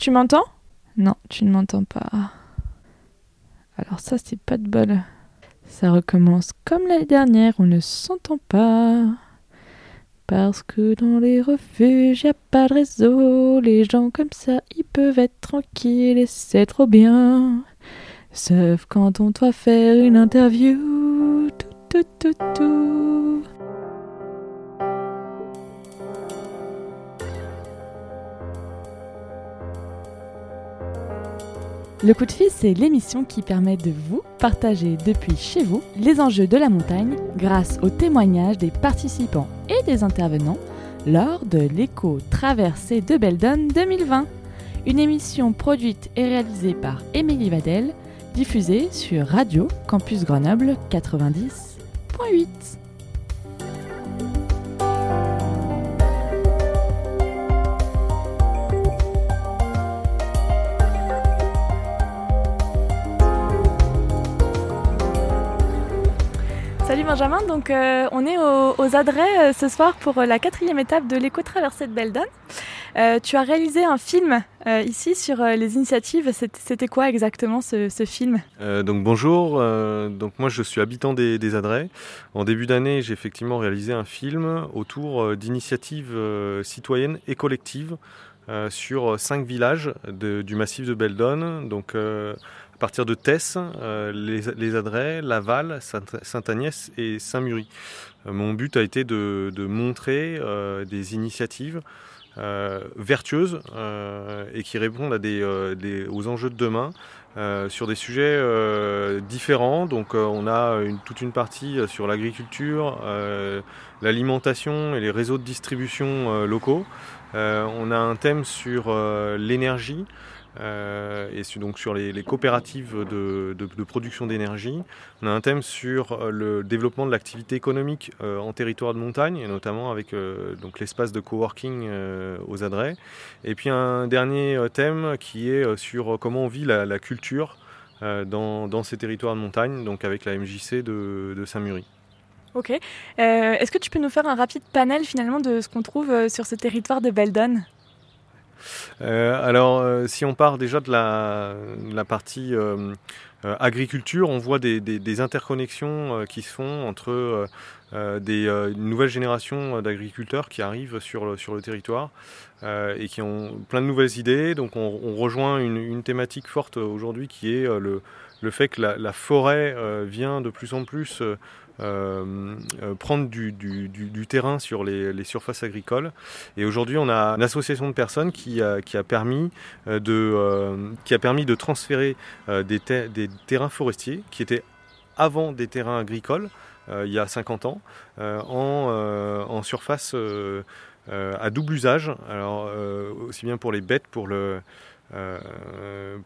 Tu m'entends? Non, tu ne m'entends pas. Alors ça, c'est pas de bol. Ça recommence comme l'année dernière, on ne s'entend pas. Parce que dans les refuges, y a pas de réseau. Les gens comme ça, ils peuvent être tranquilles et c'est trop bien. Sauf quand on doit faire une interview. Tout, tout, tout, tout. Le coup de fil, c'est l'émission qui permet de vous partager depuis chez vous les enjeux de la montagne grâce aux témoignages des participants et des intervenants lors de l'éco-traversée de Beldon 2020. Une émission produite et réalisée par Émilie Vadel, diffusée sur Radio Campus Grenoble 90.8. Benjamin, donc euh, on est aux, Adrets euh, ce soir pour euh, la quatrième étape de l'éco-traversée de Beldon. Tu as réalisé un film ici sur les initiatives. C'était quoi exactement ce, film? Donc bonjour, donc moi je suis habitant des, Adrets. En début d'année, j'ai effectivement réalisé un film autour d'initiatives citoyennes et collectives sur cinq villages du massif de Beldon. Partir de Tess, euh, les, les Adrets, Laval, Sainte-Agnès et Saint-Mury. Euh, mon but a été de, montrer euh, des initiatives vertueuses et qui répondent aux enjeux de demain sur des sujets différents. Donc on a toute une partie sur l'agriculture, l'alimentation et les réseaux de distribution locaux. on a un thème sur l'énergie. Euh, et donc sur les, coopératives de, production d'énergie. On a un thème sur euh, le développement de l'activité économique euh, en territoire de montagne, et notamment avec l'espace de coworking aux Adrets. Et puis un dernier thème qui est sur comment on vit la, culture dans, ces territoires de montagne, donc avec la MJC de, de Saint-Mury. Ok. Est-ce que tu peux nous faire un rapide panel finalement de ce qu'on trouve sur ce territoire de Beldon? Euh, alors, euh, si on part déjà de la, partie euh, agriculture, on voit des, interconnexions qui se font entre des, une nouvelle génération d'agriculteurs qui arrivent sur le, sur le territoire et qui ont plein de nouvelles idées. Donc, on, rejoint une, thématique forte aujourd'hui qui est le, le fait que la forêt vient de plus en plus euh, euh, prendre du, terrain sur les, surfaces agricoles. Et aujourd'hui, on a une association de personnes qui a, permis, euh, de, qui a permis de transférer des, ter des terrains forestiers qui étaient avant des terrains agricoles, il y a 50 ans, en, surface à double usage, alors aussi bien pour les bêtes, pour le,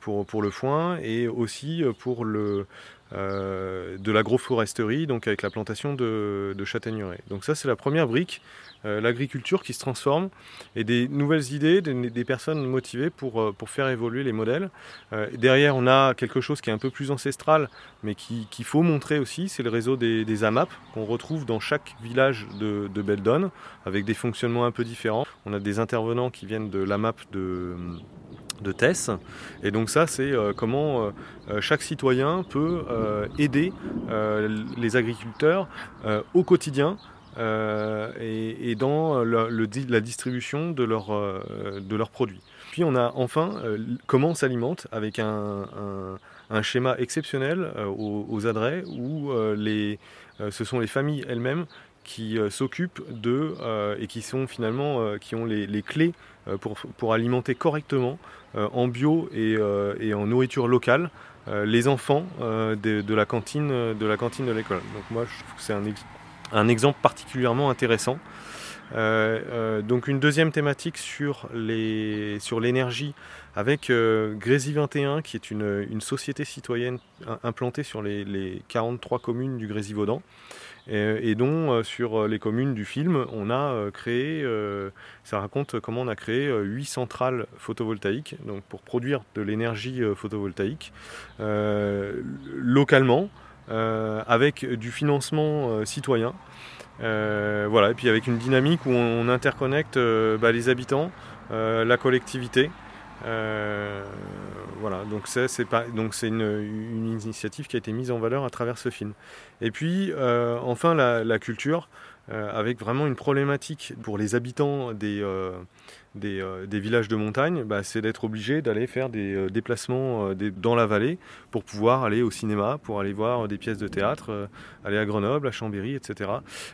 pour le foin et aussi pour le, euh, de l'agroforesterie, donc avec la plantation de, de châtaigneraies. Donc ça c'est la première brique, euh, l'agriculture qui se transforme et des nouvelles idées, des, personnes motivées pour, euh, pour faire évoluer les modèles. Derrière on a quelque chose qui est un peu plus ancestral, mais qu'il qui faut montrer aussi, c'est le réseau des, des AMAP qu'on retrouve dans chaque village de, de Beldon, avec des fonctionnements un peu différents. On a des intervenants qui viennent de l'AMAP de de TESS. Et donc ça, c'est euh, comment euh, chaque citoyen peut euh, aider les agriculteurs au quotidien et, dans la distribution de, leur, de leurs produits. Puis on a enfin comment on s'alimente avec un, schéma exceptionnel aux, aux adrets où ce sont les familles elles-mêmes qui s'occupent de et qui sont finalement qui ont les, les clés pour, pour alimenter correctement euh, en bio et, euh, et, en nourriture locale euh, les enfants de, la cantine de la cantine de l'école. Donc moi je trouve que c'est un, un, exemple particulièrement intéressant. Donc une deuxième thématique sur les sur l'énergie avec euh, Grézy 21 qui est une, une société citoyenne implantée sur les, les 43 communes du Grésivaudan et, et dont euh, sur les communes du film on a euh, créé euh, ça raconte comment on a créé huit centrales photovoltaïques donc pour produire de l'énergie photovoltaïque localement avec du financement citoyen voilà et puis avec une dynamique où on, on interconnecte bah, les habitants la collectivité voilà, donc c'est une, une, initiative qui a été mise en valeur à travers ce film. Et puis enfin la, culture. Euh, avec vraiment une problématique pour les habitants des, euh, euh, des, villages de montagne, bah, c'est d'être obligé d'aller faire des déplacements dans la vallée pour pouvoir aller au cinéma, pour aller voir des pièces de théâtre, aller à Grenoble, à Chambéry, etc.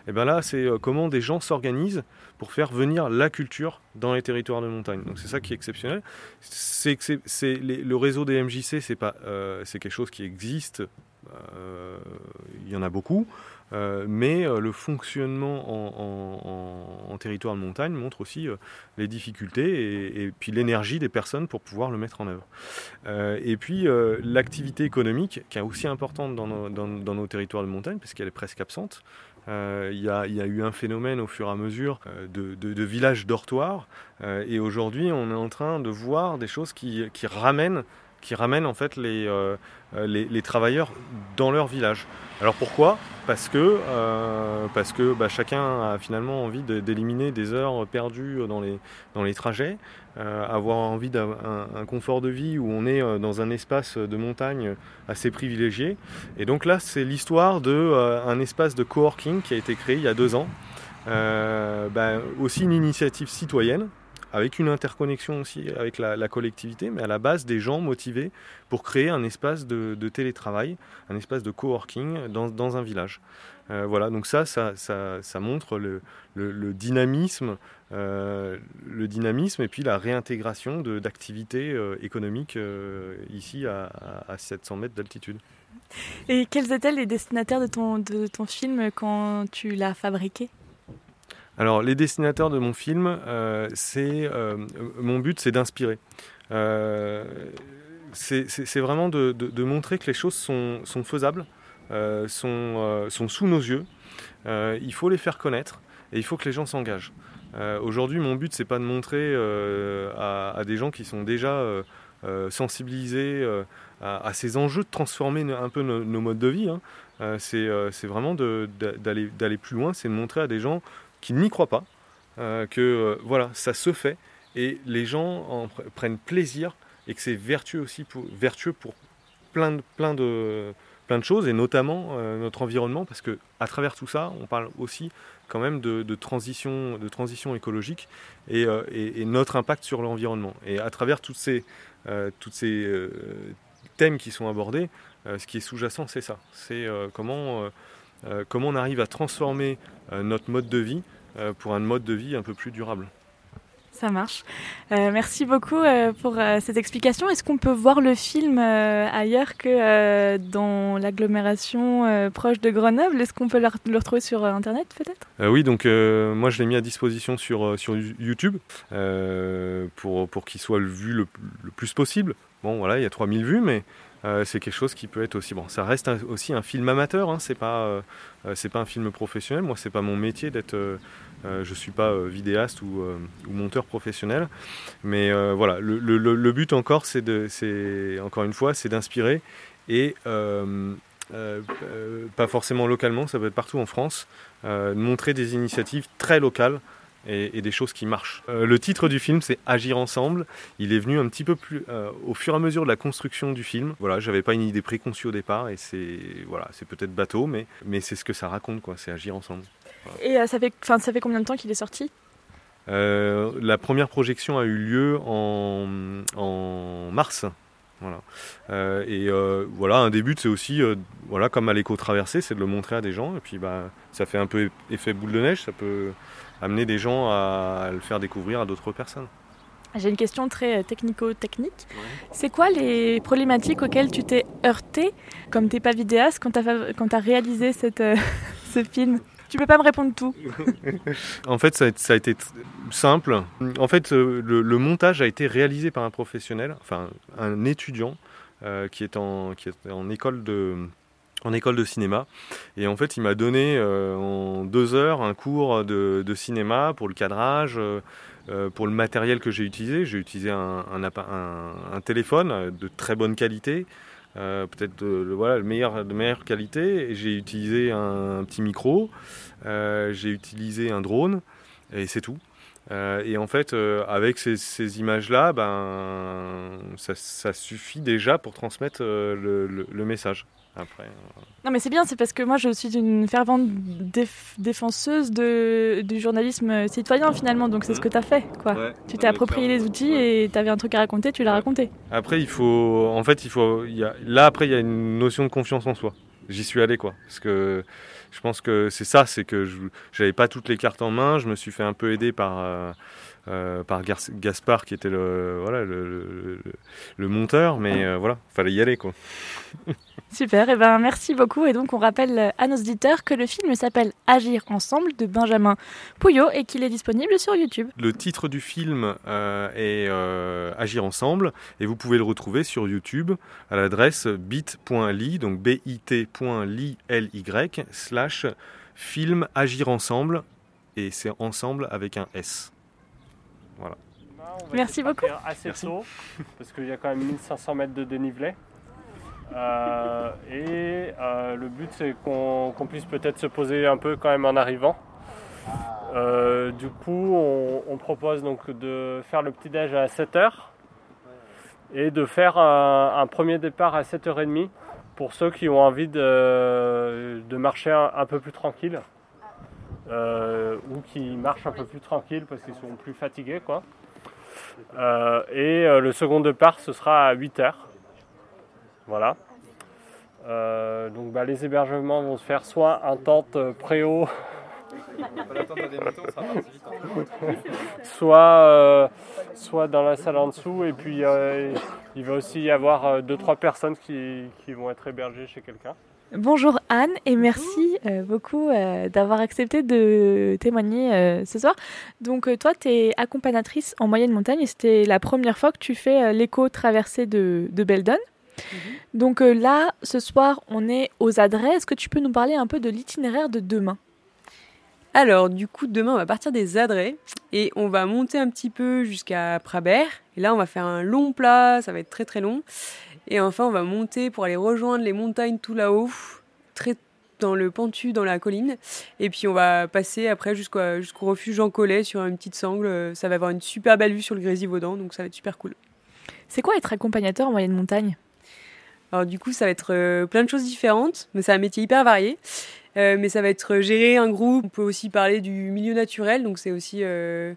Et bien là, c'est comment des gens s'organisent pour faire venir la culture dans les territoires de montagne. Donc c'est ça qui est exceptionnel. C'est, le réseau des MJC, c'est pas, c'est quelque chose qui existe. Il y en a beaucoup. Euh, mais euh, le fonctionnement en, territoire de montagne montre aussi euh, les difficultés et, puis l'énergie des personnes pour pouvoir le mettre en œuvre. et puis l'activité économique, qui est aussi importante dans nos, territoires de montagne, parce qu'elle est presque absente. Il y, a eu un phénomène au fur et à mesure de, villages dortoirs, et aujourd'hui on est en train de voir des choses qui, ramènent qui ramènent en fait les, les travailleurs dans leur village. Alors pourquoi? Parce que, euh, parce que bah, chacun a finalement envie d'éliminer des heures perdues dans les, dans les trajets, euh, avoir envie d'un un confort de vie où on est euh, dans un espace de montagne assez privilégié. Et donc là, c'est l'histoire d'un espace de coworking qui a été créé il y a deux ans. Bah, aussi une initiative citoyenne avec une interconnexion aussi avec la, collectivité, mais à la base des gens motivés pour créer un espace de, télétravail, un espace de coworking dans, dans un village. Euh, voilà, donc ça, ça, ça, montre le, dynamisme, euh, le dynamisme et puis la réintégration d'activités euh, économiques ici à, à 700 mètres d'altitude. Et quels étaient les destinataires de ton, de ton film quand tu l'as fabriqué? Alors, les destinataires de mon film, euh, c'est euh, mon but, c'est d'inspirer. Euh, c'est vraiment de, montrer que les choses sont, faisables, sont, sous nos yeux. il faut les faire connaître et il faut que les gens s'engagent. Aujourd'hui, mon but, c'est pas de montrer à, des gens qui sont déjà sensibilisés à, ces enjeux de transformer un peu nos, modes de vie. Hein. c'est vraiment d'aller plus loin, c'est de montrer à des gens qui n'y croient pas, euh, que euh, voilà, ça se fait et les gens en prennent plaisir et que c'est vertueux aussi pour, vertueux pour plein de, plein de, plein de choses et notamment euh, notre environnement parce que à travers tout ça, on parle aussi quand même de, transition, de transition écologique et, et, notre impact sur l'environnement. Et à travers toutes ces, toutes ces thèmes qui sont abordés, ce qui est sous-jacent, c'est ça. C'est comment comment on arrive à transformer euh, notre mode de vie euh, pour un mode de vie un peu plus durable? Ça marche. merci beaucoup pour cette explication. Est-ce qu'on peut voir le film ailleurs que dans l'agglomération proche de Grenoble? Est-ce qu'on peut le, retrouver sur Internet peut-être? Oui, donc moi je l'ai mis à disposition sur, sur YouTube pour, pour qu'il soit vu le, le, plus possible. Bon voilà, il y a 3000 vues, mais euh, c'est quelque chose qui peut être aussi bon. Ça reste aussi un film amateur. Hein, c'est pas euh, euh, c'est pas un film professionnel. Moi, c'est pas mon métier d'être. je suis pas vidéaste ou, monteur professionnel. Mais voilà, le, but encore, c'est encore une fois, c'est d'inspirer et pas forcément localement. Ça peut être partout en France. montrer des initiatives très locales et, des choses qui marchent. Euh, le titre du film, c'est Agir ensemble. Il est venu un petit peu plus euh, au fur et à mesure de la construction du film. Voilà, j'avais pas une idée préconçue au départ et c'est voilà, c'est peut-être bateau, mais mais c'est ce que ça raconte quoi. C'est Agir ensemble. Et euh, ça fait, enfin, ça fait combien de temps qu'il est sorti? La première projection a eu lieu en, en mars. Voilà. et voilà, un début, c'est aussi, voilà, comme à l'éco-traversée, c'est de le montrer à des gens. Et puis, bah, ça fait un peu effet boule de neige. Ça peut, amener des gens à le faire découvrir à d'autres personnes. J'ai une question très euh, technico-technique. C'est quoi les problématiques auxquelles tu t'es heurté, comme t'es pas vidéaste, quand tu as, as, réalisé cette, euh, ce film? Tu peux pas me répondre tout. en fait, ça a, été simple. En fait, euh, le, montage a été réalisé par un professionnel, enfin un étudiant qui, est en, qui est en école de, en école de cinéma. Et en fait, il m'a donné euh, en deux heures un cours de, cinéma pour le cadrage, euh, euh, pour le matériel que j'ai utilisé. J'ai utilisé un, téléphone de très bonne qualité, peut-être de, voilà, de meilleure qualité. J'ai utilisé un, petit micro, j'ai utilisé un drone, et c'est tout. Et en fait, avec ces, images-là, ben, ça, suffit déjà pour transmettre le message. Après, euh, Non, mais c'est bien, c'est parce que moi je suis une fervente défenseuse de, du journalisme citoyen finalement, donc c'est ce que tu as fait. Quoi. tu t'es approprié les outils et tu avais un truc à raconter, tu l'as raconté. Après, il faut. En fait, il faut. Il y a, là, après, il y a une notion de confiance en soi. J'y suis allé, quoi. Parce que je pense que c'est ça, c'est que je n'avais pas toutes les cartes en main, je me suis fait un peu aider par. Euh, euh, par Gaspard qui était le, voilà, le, monteur, mais euh, voilà, fallait y aller quoi. Super, et eh ben merci beaucoup. Et donc on rappelle à nos auditeurs que le film s'appelle Agir ensemble de Benjamin Pouillot et qu'il est disponible sur YouTube. Le titre du film euh, est Agir ensemble et vous pouvez le retrouver sur YouTube à l'adresse bit.ly, donc bit.ly slash film Agir ensemble et c'est ensemble avec un S. Voilà. Merci beaucoup. Assez tôt, parce qu'il y a quand même 1500 mètres de dénivelé. Euh, et euh, le but c'est qu'on puisse peut-être se poser un peu quand même en arrivant. Euh, du coup, on, propose donc de faire le petit déj à 7h et de faire un, premier départ à 7h30 pour ceux qui ont envie de, marcher un, peu plus tranquille. Ou qui marchent un peu plus tranquille parce qu'ils sont plus fatigués. Quoi. Et le second départ, ce sera à 8 Voilà. donc bah, les hébergements vont se faire soit en tente préau, soit, soit dans la salle en dessous, et puis il va aussi y avoir 2-3 personnes qui, vont être hébergées chez quelqu'un. Bonjour Anne et merci euh, beaucoup euh, d'avoir accepté de témoigner euh, ce soir. Donc toi, tu es accompagnatrice en moyenne montagne et c'était la première fois que tu fais l'éco-traversée de Beldon. Mhm. Donc là, ce soir, on est aux adresses. Est-ce que tu peux nous parler un peu de l'itinéraire de demain? Alors, du coup, demain, on va partir des Adrets et on va monter un petit peu jusqu'à Prabert. Et là, on va faire un long plat, ça va être très très long. Et enfin, on va monter pour aller rejoindre les montagnes tout là-haut, très dans le pentu, dans la colline. Et puis on va passer après jusqu'au refuge Jean Collet sur une petite sangle. Ça va avoir une super belle vue sur le Grésivaudan, donc ça va être super cool. C'est quoi être accompagnateur en moyenne montagne? Alors du coup, ça va être euh, plein de choses différentes, mais c'est un métier hyper varié. Euh, mais ça va être gérer un groupe. On peut aussi parler du milieu naturel, donc c'est aussi euh,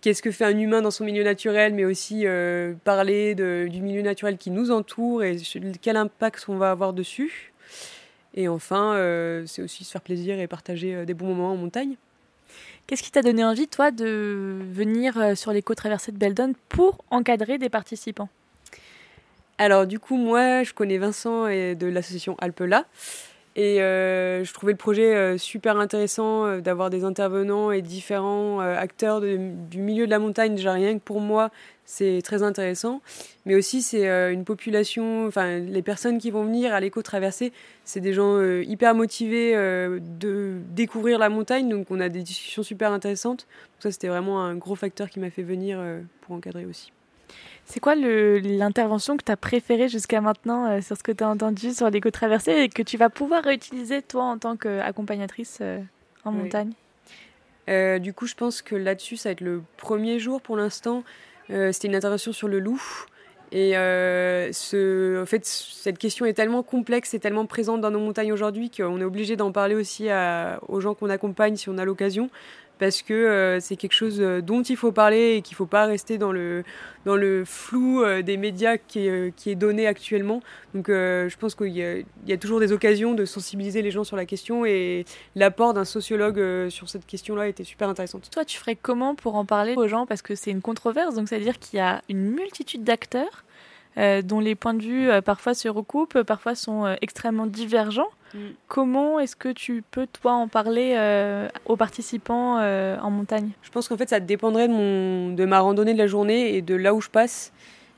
qu'est-ce que fait un humain dans son milieu naturel, mais aussi euh, parler du milieu naturel qui nous entoure et quel impact on va avoir dessus. Et enfin, euh, c'est aussi se faire plaisir et partager euh, des bons moments en montagne. Qu'est-ce qui t'a donné envie, toi, de venir sur l'éco-traversée de Beldon pour encadrer des participants? Alors, du coup, moi, je connais Vincent et de l'association Alpela. Et euh, je trouvais le projet euh, super intéressant euh, d'avoir des intervenants et différents acteurs du milieu de la montagne. Déjà rien que pour moi, c'est très intéressant. Mais aussi, c'est une population, enfin, les personnes qui vont venir à l'éco-traversée, c'est des gens hyper motivés de découvrir la montagne. Donc, on a des discussions super intéressantes. Donc, ça, c'était vraiment un gros facteur qui m'a fait venir pour encadrer aussi. C'est quoi l'intervention que tu as préférée jusqu'à maintenant euh, sur ce que tu as entendu sur l'éco-traversée et que tu vas pouvoir réutiliser toi en tant qu'accompagnace euh, en montagne? Euh, Du coup, je pense que là-dessus, ça va être le premier jour pour l'instant. C'était une intervention sur le loup. Et ce, en fait, cette question est tellement complexe et tellement présente dans nos montagnes aujourd'hui qu'on est obligé d'en parler aussi aux gens qu'on accompagne si on a l'occasion parce que euh, c'est quelque chose euh, dont il faut parler et qu'il ne faut pas rester dans le, dans le flou euh, des médias qui est, donné actuellement. Donc je pense qu'il y, y, a toujours des occasions de sensibiliser les gens sur la question et l'apport d'un sociologue sur cette question-là était super intéressant. Toi, tu ferais comment pour en parler aux gens? Parce que c'est une controverse, donc c'est-à-dire qu'il y a une multitude d'acteurs dont les points de vue parfois se recoupent, parfois sont extrêmement divergents. Mm. Comment est-ce que tu peux, toi, en parler euh, aux participants euh, en montagne? Je pense qu'en fait, ça dépendrait de, mon, de ma randonnée de la journée et de là où je passe.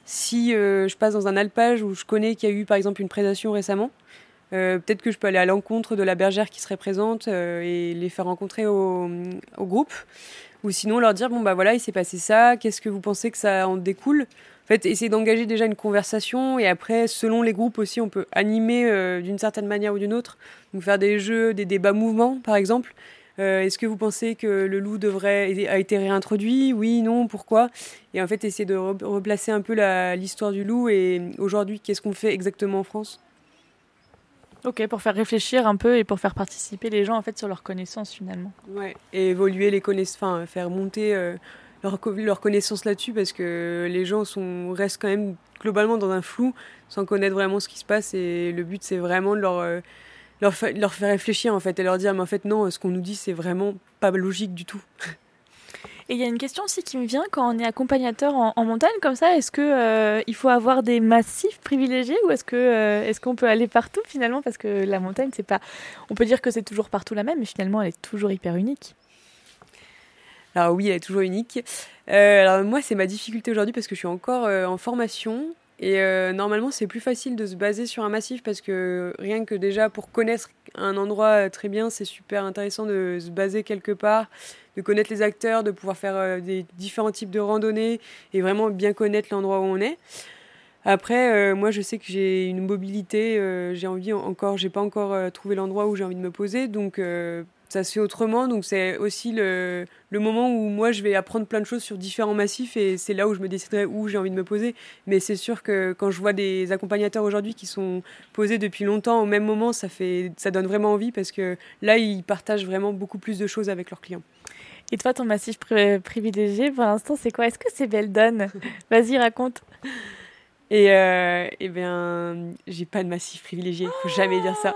Si euh, je passe dans un alpage où je connais qu'il y a eu, par exemple, une prédation récemment, peut-être que je peux aller à l'encontre de la bergère qui serait présente et les faire rencontrer au, au, groupe. Ou sinon leur dire, bon, bah voilà, il s'est passé ça, qu'est-ce que vous pensez que ça en découle? Fait, essayer d'engager déjà une conversation et après, selon les groupes aussi, on peut animer euh, d'une certaine manière ou d'une autre. Donc faire des jeux, des débats mouvements, par exemple. Est-ce que vous pensez que le loup devrait a été réintroduit? Oui, non, pourquoi? Et en fait, essayer de replacer un peu l'histoire du loup et aujourd'hui, qu'est-ce qu'on fait exactement en France? Ok, pour faire réfléchir un peu et pour faire participer les gens en fait sur leurs connaissances finalement. Ouais, et évoluer les connaissances, enfin faire monter euh, leur, leur, connaissance là-dessus parce que les gens sont, restent quand même globalement dans un flou sans connaître vraiment ce qui se passe et le but c'est vraiment de leur, euh, leur, leur, faire réfléchir en fait et leur dire mais en fait non, ce qu'on nous dit c'est vraiment pas logique du tout. Et il y a une question aussi qui me vient quand on est accompagnateur en, montagne comme ça. Est-ce que euh, il faut avoir des massifs privilégiés ou est-ce que euh, est-ce qu'on peut aller partout finalement? Parce que la montagne c'est pas. On peut dire que c'est toujours partout la même, mais finalement elle est toujours hyper unique. Alors oui, elle est toujours unique. Euh, alors moi, c'est ma difficulté aujourd'hui parce que je suis encore en formation et normalement, c'est plus facile de se baser sur un massif parce que rien que déjà pour connaître un endroit très bien, c'est super intéressant de se baser quelque part, de connaître les acteurs, de pouvoir faire euh, des différents types de randonnées et vraiment bien connaître l'endroit où on est. Après, euh, moi, je sais que j'ai une mobilité, euh, j'ai envie encore, j'ai pas encore trouvé l'endroit où j'ai envie de me poser, donc ça se fait autrement. Donc c'est aussi le, le, moment où moi je vais apprendre plein de choses sur différents massifs et c'est là où je me déciderai où j'ai envie de me poser. Mais c'est sûr que quand je vois des accompagnateurs aujourd'hui qui sont posés depuis longtemps au même moment, ça fait, ça donne vraiment envie parce que là ils partagent vraiment beaucoup plus de choses avec leurs clients. Et toi, ton massif privilégié pour l'instant, c'est quoi? Est-ce que c'est Beldon Vas-y, raconte. Et euh, eh bien, j'ai pas de massif privilégié. Faut jamais dire ça.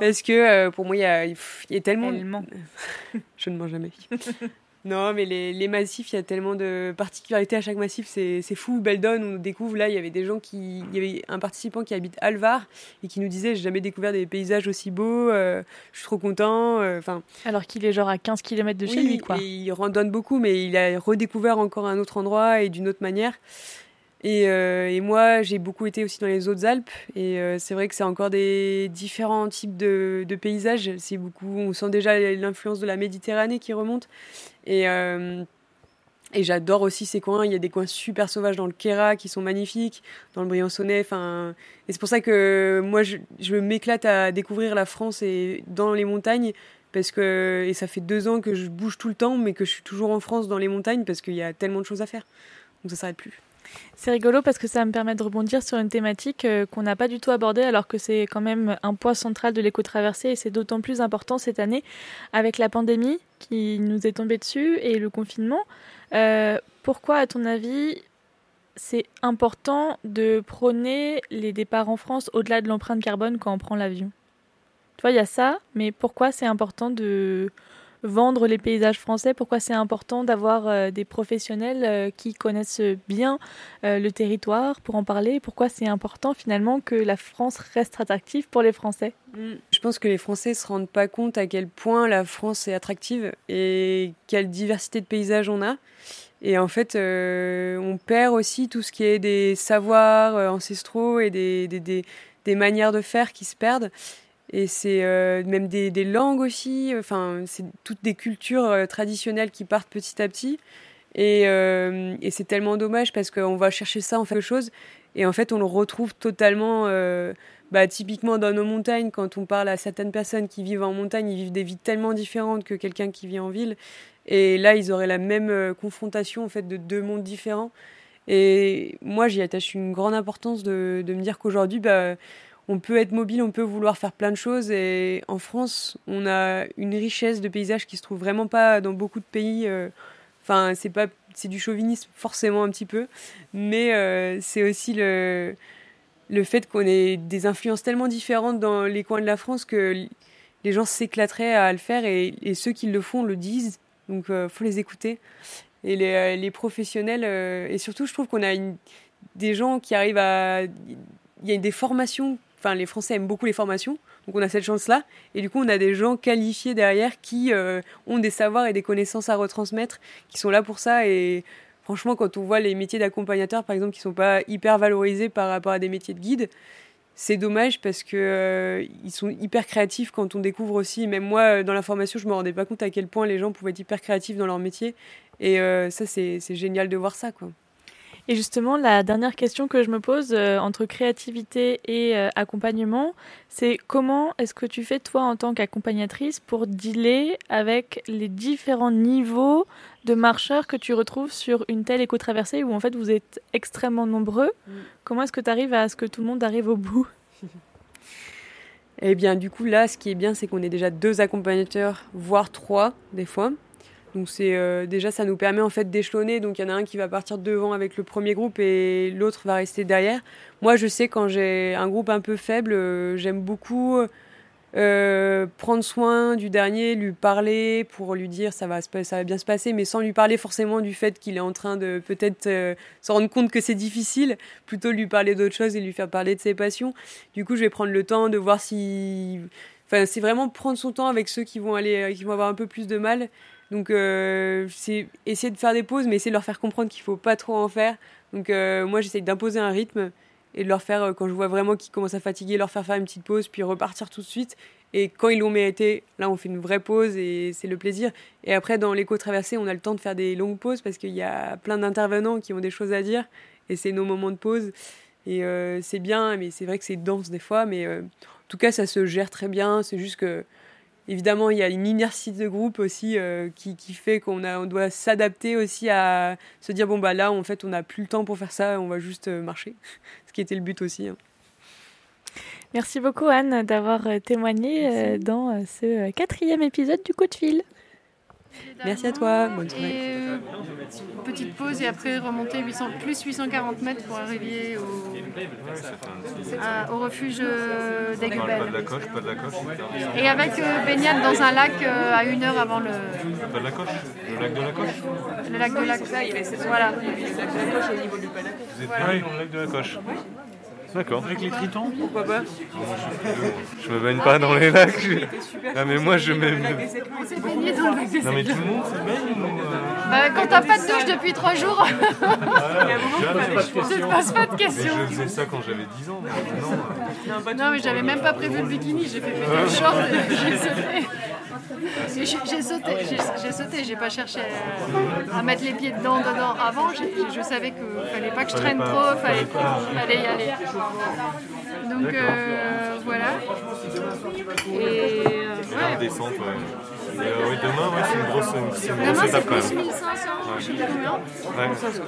Parce que euh, pour moi, il y a, y a, tellement. Je ne mens jamais. Non, mais les, les massifs, il y a tellement de particularités à chaque massif, c'est fou. Beldon, on découvre là, il y avait des gens qui. Il y avait un participant qui habite Alvar et qui nous disait J'ai jamais découvert des paysages aussi beaux, euh, je suis trop content. Euh, Alors qu'il est genre à 15 km de chez lui, quoi. Et il randonne beaucoup, mais il a redécouvert encore un autre endroit et d'une autre manière. Et, euh, et, moi, j'ai beaucoup été aussi dans les Hautes-Alpes. Et c'est vrai que c'est encore des différents types de, paysages. C'est beaucoup, on sent déjà l'influence de la Méditerranée qui remonte. Et, euh, j'adore aussi ces coins. Il y a des coins super sauvages dans le Kera qui sont magnifiques, dans le Briançonnais. Enfin, et c'est pour ça que moi, je, m'éclate à découvrir la France et dans les montagnes. Parce que, et ça fait deux ans que je bouge tout le temps, mais que je suis toujours en France dans les montagnes parce qu'il y a tellement de choses à faire. Donc ça s'arrête plus. C'est rigolo parce que ça me permet de rebondir sur une thématique euh, qu'on n'a pas du tout abordée alors que c'est quand même un poids central de l'éco-traversée et c'est d'autant plus important cette année avec la pandémie qui nous est tombée dessus et le confinement. Euh, pourquoi, à ton avis, c'est important de prôner les départs en France au-delà de l'empreinte carbone quand on prend l'avion? Tu vois, il y a ça, mais pourquoi c'est important de vendre les paysages français, pourquoi c'est important d'avoir euh, des professionnels euh, qui connaissent bien euh, le territoire pour en parler, pourquoi c'est important finalement que la France reste attractive pour les Français? Je pense que les Français ne se rendent pas compte à quel point la France est attractive et quelle diversité de paysages on a. Et en fait, on perd aussi tout ce qui est des savoirs ancestraux et des, des, des manières de faire qui se perdent. Et c'est euh, même des, langues aussi, enfin, c'est toutes des cultures euh, traditionnelles qui partent petit à petit. Et, euh, et c'est tellement dommage parce qu'on va chercher ça en fait quelque chose et en fait on le retrouve totalement, bah, typiquement dans nos montagnes, quand on parle à certaines personnes qui vivent en montagne, ils vivent des vies tellement différentes que quelqu'un qui vit en ville. Et là, ils auraient la même confrontation en fait de deux mondes différents. Et moi, j'y attache une grande importance de, de me dire qu'aujourd'hui, bah, on peut être mobile, on peut vouloir faire plein de choses. Et en France, on a une richesse de paysages qui se trouve vraiment pas dans beaucoup de pays. Euh, enfin, c'est pas, c'est du chauvinisme forcément un petit peu, mais euh, c'est aussi le le fait qu'on ait des influences tellement différentes dans les coins de la France que les gens s'éclateraient à le faire et, ceux qui le font le disent. Donc, euh, faut les écouter. Et les, les professionnels, et surtout, je trouve qu'on a des gens qui arrivent à. Il y a des formations enfin les Français aiment beaucoup les formations, donc on a cette chance-là. Et du coup, on a des gens qualifiés derrière qui euh, ont des savoirs et des connaissances à retransmettre, qui sont là pour ça. Et franchement, quand on voit les métiers d'accompagnateur, par exemple, qui sont pas hyper valorisés par rapport à des métiers de guide, c'est dommage parce que euh, ils sont hyper créatifs quand on découvre aussi. Même moi, dans la formation, je me rendais pas compte à quel point les gens pouvaient être hyper créatifs dans leur métier. Et euh, ça, c'est génial de voir ça, quoi. Et justement, la dernière question que je me pose euh, entre créativité et euh, accompagnement, c'est comment est-ce que tu fais toi en tant qu'accompagnatrice pour dealer avec les différents niveaux de marcheurs que tu retrouves sur une telle éco-traversée où en fait vous êtes extrêmement nombreux? Mm. Comment est-ce que tu arrives à ce que tout le monde arrive au bout? Eh bien, du coup, là, ce qui est bien, c'est qu'on est déjà deux accompagnateurs, voire trois, des fois. Donc c'est euh, déjà ça nous permet en fait d'échelonner. Donc il y en a un qui va partir devant avec le premier groupe et l'autre va rester derrière. Moi je sais quand j'ai un groupe un peu faible, euh, j'aime beaucoup euh, prendre soin du dernier, lui parler pour lui dire ça va ça va bien se passer, mais sans lui parler forcément du fait qu'il est en train de peut-être se rendre compte que c'est difficile. Plutôt lui parler d'autre chose et lui faire parler de ses passions. Du coup je vais prendre le temps de voir si Enfin, c'est vraiment prendre son temps avec ceux qui vont aller, qui vont avoir un peu plus de mal donc, euh, c'est essayer de faire des pauses, mais essayer de leur faire comprendre qu'il faut pas trop en faire. Donc, euh, moi, j'essaye d'imposer un rythme et de leur faire, euh, quand je vois vraiment qu'ils commencent à fatiguer, leur faire faire une petite pause, puis repartir tout de suite. Et quand ils l'ont mérité, là, on fait une vraie pause et c'est le plaisir. Et après, dans l'éco-traversée, on a le temps de faire des longues pauses parce qu'il y a plein d'intervenants qui ont des choses à dire et c'est nos moments de pause. Et c'est bien, mais c'est vrai que c'est dense des fois, mais en tout cas, ça se gère très bien. C'est juste que Évidemment, il y a une inertie de groupe aussi euh, qui, qui, fait qu'on on doit s'adapter aussi à se dire bon bah là en fait on n'a plus le temps pour faire ça, on va juste euh, marcher, ce qui était le but aussi. Hein. Merci beaucoup Anne d'avoir euh, témoigné dans ce quatrième épisode du Coup de fil. Merci à toi, bonne soirée. Euh, petite pause et après remonter 800, plus 840 mètres pour arriver au, au refuge euh, d'Aigubel. Pas de la coche, pas de la coche. Et avec euh, baignade dans un lac à une heure avant le. Pas de la coche Le lac de la coche Le lac de la coche. Voilà. Vous êtes dans le lac de la coche D'accord. Avec les tritons Pourquoi pas je, me baigne pas dans les lacs. Ah mais moi je me. Non mais tout le monde se baigne euh, bah, Quand t'as pas de douche depuis trois jours. Je ne pose pas de questions. je faisais ça quand j'avais 10 ans. Non, euh. non mais j'avais même pas prévu le bikini. J'ai fait le short et j'ai sauté. J'ai sauté, j'ai sauté, j'ai pas cherché à, mettre les pieds dedans, dedans avant. Je savais qu'il fallait pas que je traîne trop, fallait, fallait y aller. Donc euh, voilà. Et euh, ouais. descente, ouais. Et, euh, oui, demain, ouais, c'est une grosse, c'est une grosse demain, étape quand même. 1500, ouais. je sais. Ouais.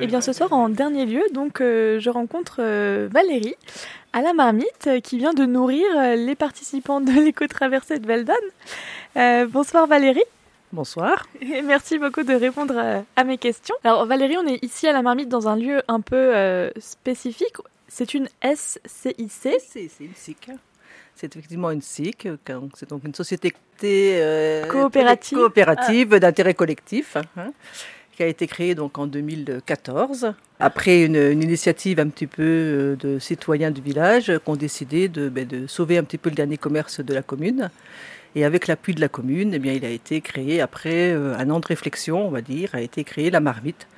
Et bien ce soir, en dernier lieu, donc euh, je rencontre euh, Valérie à la marmite qui vient de nourrir euh, les participants de l'éco-traversée de Veldon. bonsoir Valérie. Bonsoir. Et merci beaucoup de répondre à, mes questions. Alors Valérie, on est ici à la marmite dans un lieu un peu spécifique. C'est une SCIC. C'est une SIC. C'est effectivement une SIC, c'est donc une société euh, coopérative, coopérative d'intérêt collectif. Hein, qui a été créée donc en 2014 après une, initiative un petit peu euh, de citoyens du village qui ont décidé de, ben, de, sauver un petit peu le dernier commerce de la commune. Et avec l'appui de la commune, eh bien, il a été créé après euh, un an de réflexion, on va dire, a été créé la Marmite,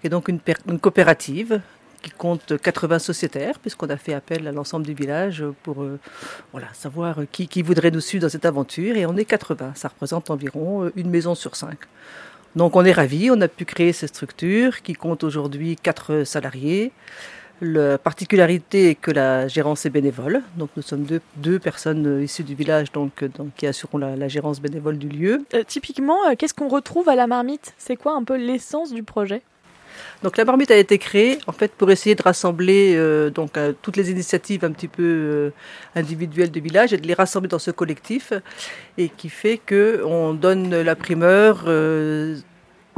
qui est donc une, coopérative qui compte 80 sociétaires, puisqu'on a fait appel à l'ensemble du village pour euh, savoir qui, qui, voudrait nous suivre dans cette aventure. Et on est 80, ça représente environ euh, une maison sur cinq. Donc on est ravis, on a pu créer cette structure qui compte aujourd'hui 4 salariés. La particularité est que la gérance est bénévole. Donc nous sommes deux, deux personnes euh, issues du village donc, donc qui assureront la, la, gérance bénévole du lieu. typiquement, qu'est-ce qu'on retrouve à la marmite? C'est quoi un peu l'essence du projet? Donc la marmite a été créée en fait pour essayer de rassembler euh, donc euh, toutes les initiatives un petit peu euh, individuelles du village et de les rassembler dans ce collectif et qui fait que on donne la primeur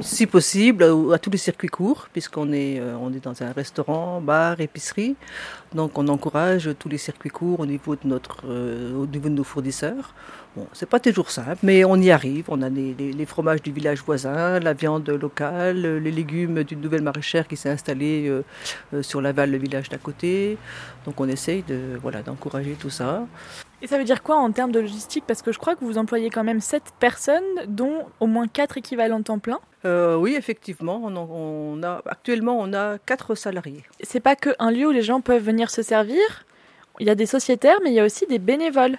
si possible, à tous les circuits courts, puisqu'on est, on est dans un restaurant, bar, épicerie. Donc on encourage tous les circuits courts au niveau de, notre, au niveau de nos fournisseurs. Bon, c'est pas toujours simple, mais on y arrive. On a les, les, fromages du village voisin, la viande locale, les légumes d'une nouvelle maraîchère qui s'est installée euh, euh, sur Laval, le village d'à côté. Donc on essaye de voilà d'encourager tout ça. Et ça veut dire quoi en termes de logistique? Parce que je crois que vous employez quand même 7 personnes, dont au moins 4 équivalents temps plein. Euh, oui, effectivement. On, on, a, actuellement, on a 4 salariés. C'est pas qu'un lieu où les gens peuvent venir se servir. Il y a des sociétaires, mais il y a aussi des bénévoles.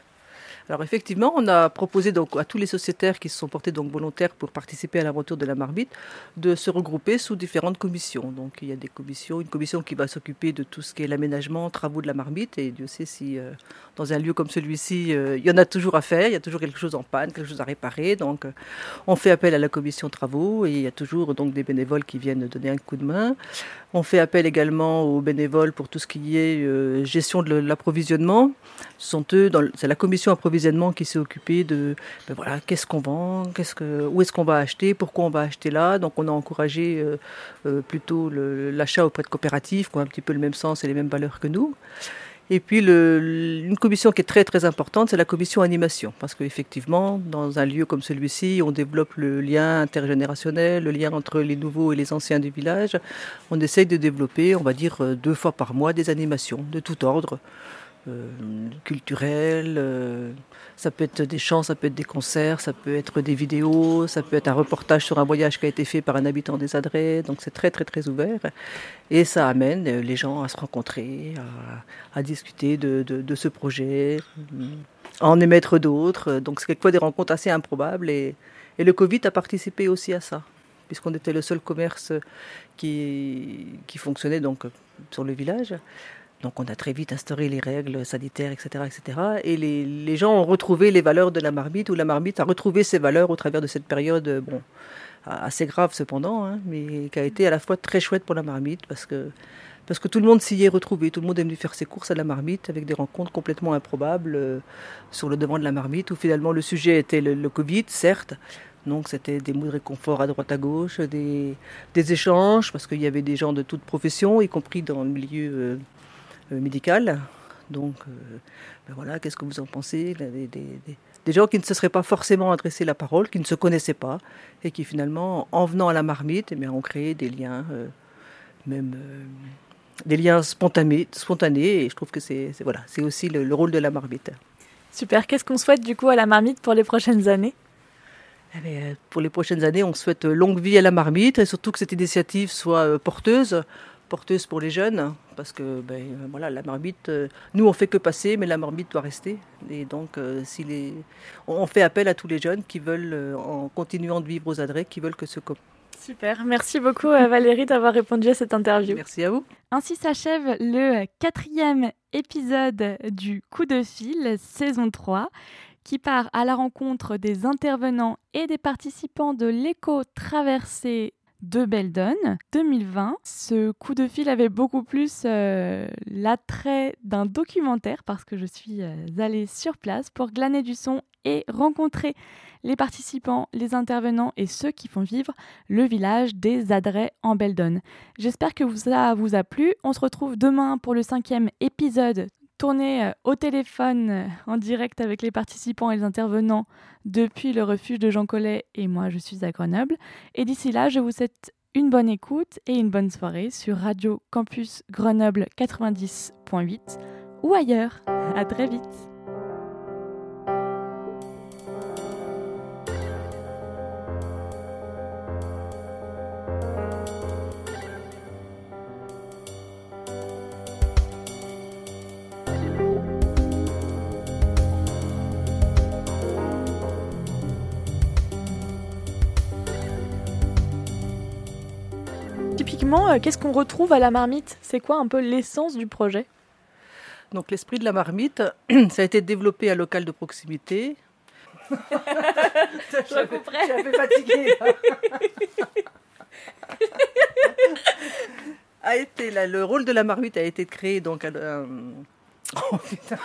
Alors effectivement, on a proposé donc à tous les sociétaires qui se sont portés donc volontaires pour participer à l'aventure de la marmite de se regrouper sous différentes commissions. Donc il y a des commissions, une commission qui va s'occuper de tout ce qui est l'aménagement, travaux de la marmite et Dieu sait si euh, dans un lieu comme celui-ci, euh, il y en a toujours à faire, il y a toujours quelque chose en panne, quelque chose à réparer. Donc euh, on fait appel à la commission travaux et il y a toujours donc des bénévoles qui viennent donner un coup de main. On fait appel également aux bénévoles pour tout ce qui est gestion de l'approvisionnement. sont eux, c'est la commission approvisionnement qui s'est occupé de ben voilà, qu'est-ce qu'on vend, qu'est-ce que, où est-ce qu'on va acheter, pourquoi on va acheter là. Donc on a encouragé euh, euh, plutôt l'achat auprès de coopératives qui ont un petit peu le même sens et les mêmes valeurs que nous. Et puis une commission qui est très très importante, c'est la commission animation, parce qu'effectivement, dans un lieu comme celui-ci, on développe le lien intergénérationnel, le lien entre les nouveaux et les anciens du village. On essaye de développer, on va dire, euh, deux fois par mois des animations de tout ordre. Euh, culturel. Euh, ça peut être des chants, ça peut être des concerts, ça peut être des vidéos, ça peut être un reportage sur un voyage qui a été fait par un habitant des Adrets. Donc c'est très très très ouvert. Et ça amène les gens à se rencontrer, à, discuter de, ce projet, à en émettre d'autres. Donc c'est quelquefois des rencontres assez improbables. Et, et le Covid a participé aussi à ça puisqu'on était le seul commerce qui, qui fonctionnait donc sur le village. Donc on a très vite instauré les règles sanitaires, etc. etc. et les, gens ont retrouvé les valeurs de la marmite, ou la marmite a retrouvé ses valeurs au travers de cette période, bon, assez grave cependant, hein, mais qui a été à la fois très chouette pour la marmite, parce que, parce que tout le monde s'y est retrouvé, tout le monde est venu faire ses courses à la marmite, avec des rencontres complètement improbables euh, sur le devant de la marmite, où finalement le sujet était le, Covid, certes, donc c'était des mots de réconfort à droite à gauche, des, des échanges, parce qu'il y avait des gens de toutes professions, y compris dans le milieu euh, euh, médical. Donc, euh, ben voilà, qu'est-ce que vous en pensez? Des, des, gens qui ne se seraient pas forcément adressé la parole, qui ne se connaissaient pas, et qui finalement, en venant à la marmite, eh ont créé des liens, euh, même des liens spontanés, spontanés. Et je trouve que c'est voilà, c'est aussi le, rôle de la marmite. Super. Qu'est-ce qu'on souhaite du coup à la marmite pour les prochaines années? Eh pour les prochaines années, on souhaite longue vie à la marmite et surtout que cette initiative soit porteuse porteuse pour les jeunes, parce que ben, voilà, la marmite, euh, nous on fait que passer, mais la marmite doit rester. Et donc, euh, si les, on fait appel à tous les jeunes qui veulent, euh, en continuant de vivre aux adresses, qui veulent que ce Super, merci beaucoup Valérie d'avoir répondu à cette interview. Merci à vous. Ainsi s'achève le quatrième épisode du Coup de fil, saison 3 qui part à la rencontre des intervenants et des participants de l'éco-traversée de Beldon 2020. Ce coup de fil avait beaucoup plus euh, l'attrait d'un documentaire parce que je suis euh, allée sur place pour glaner du son et rencontrer les participants, les intervenants et ceux qui font vivre le village des Adrets en Beldon. J'espère que ça vous a plu. On se retrouve demain pour le cinquième épisode tourné euh, au téléphone euh, en direct avec les participants et les intervenants depuis le refuge de Jean Collet et moi je suis à Grenoble. Et d'ici là, je vous souhaite une bonne écoute et une bonne soirée sur Radio Campus Grenoble 90.8 ou ailleurs. À très vite. Euh, qu'est-ce qu'on retrouve à la marmite? C'est quoi un peu l'essence du projet? Donc l'esprit de la marmite, ça a été développé à local de proximité. Je suis un peu fatiguée. a été le rôle de la marmite a été créé donc à, euh, oh, putain.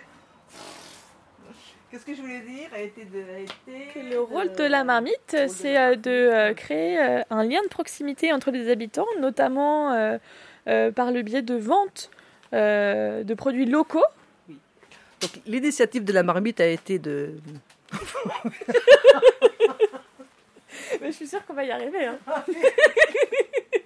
Qu'est-ce que je voulais dire a été de, Le rôle de la marmite, c'est euh, de euh, créer euh, un lien de proximité entre les habitants, notamment par le biais de vente de produits locaux. Oui. Donc l'initiative de la marmite a été de... Mais je suis sûre qu'on va y arriver. Hein.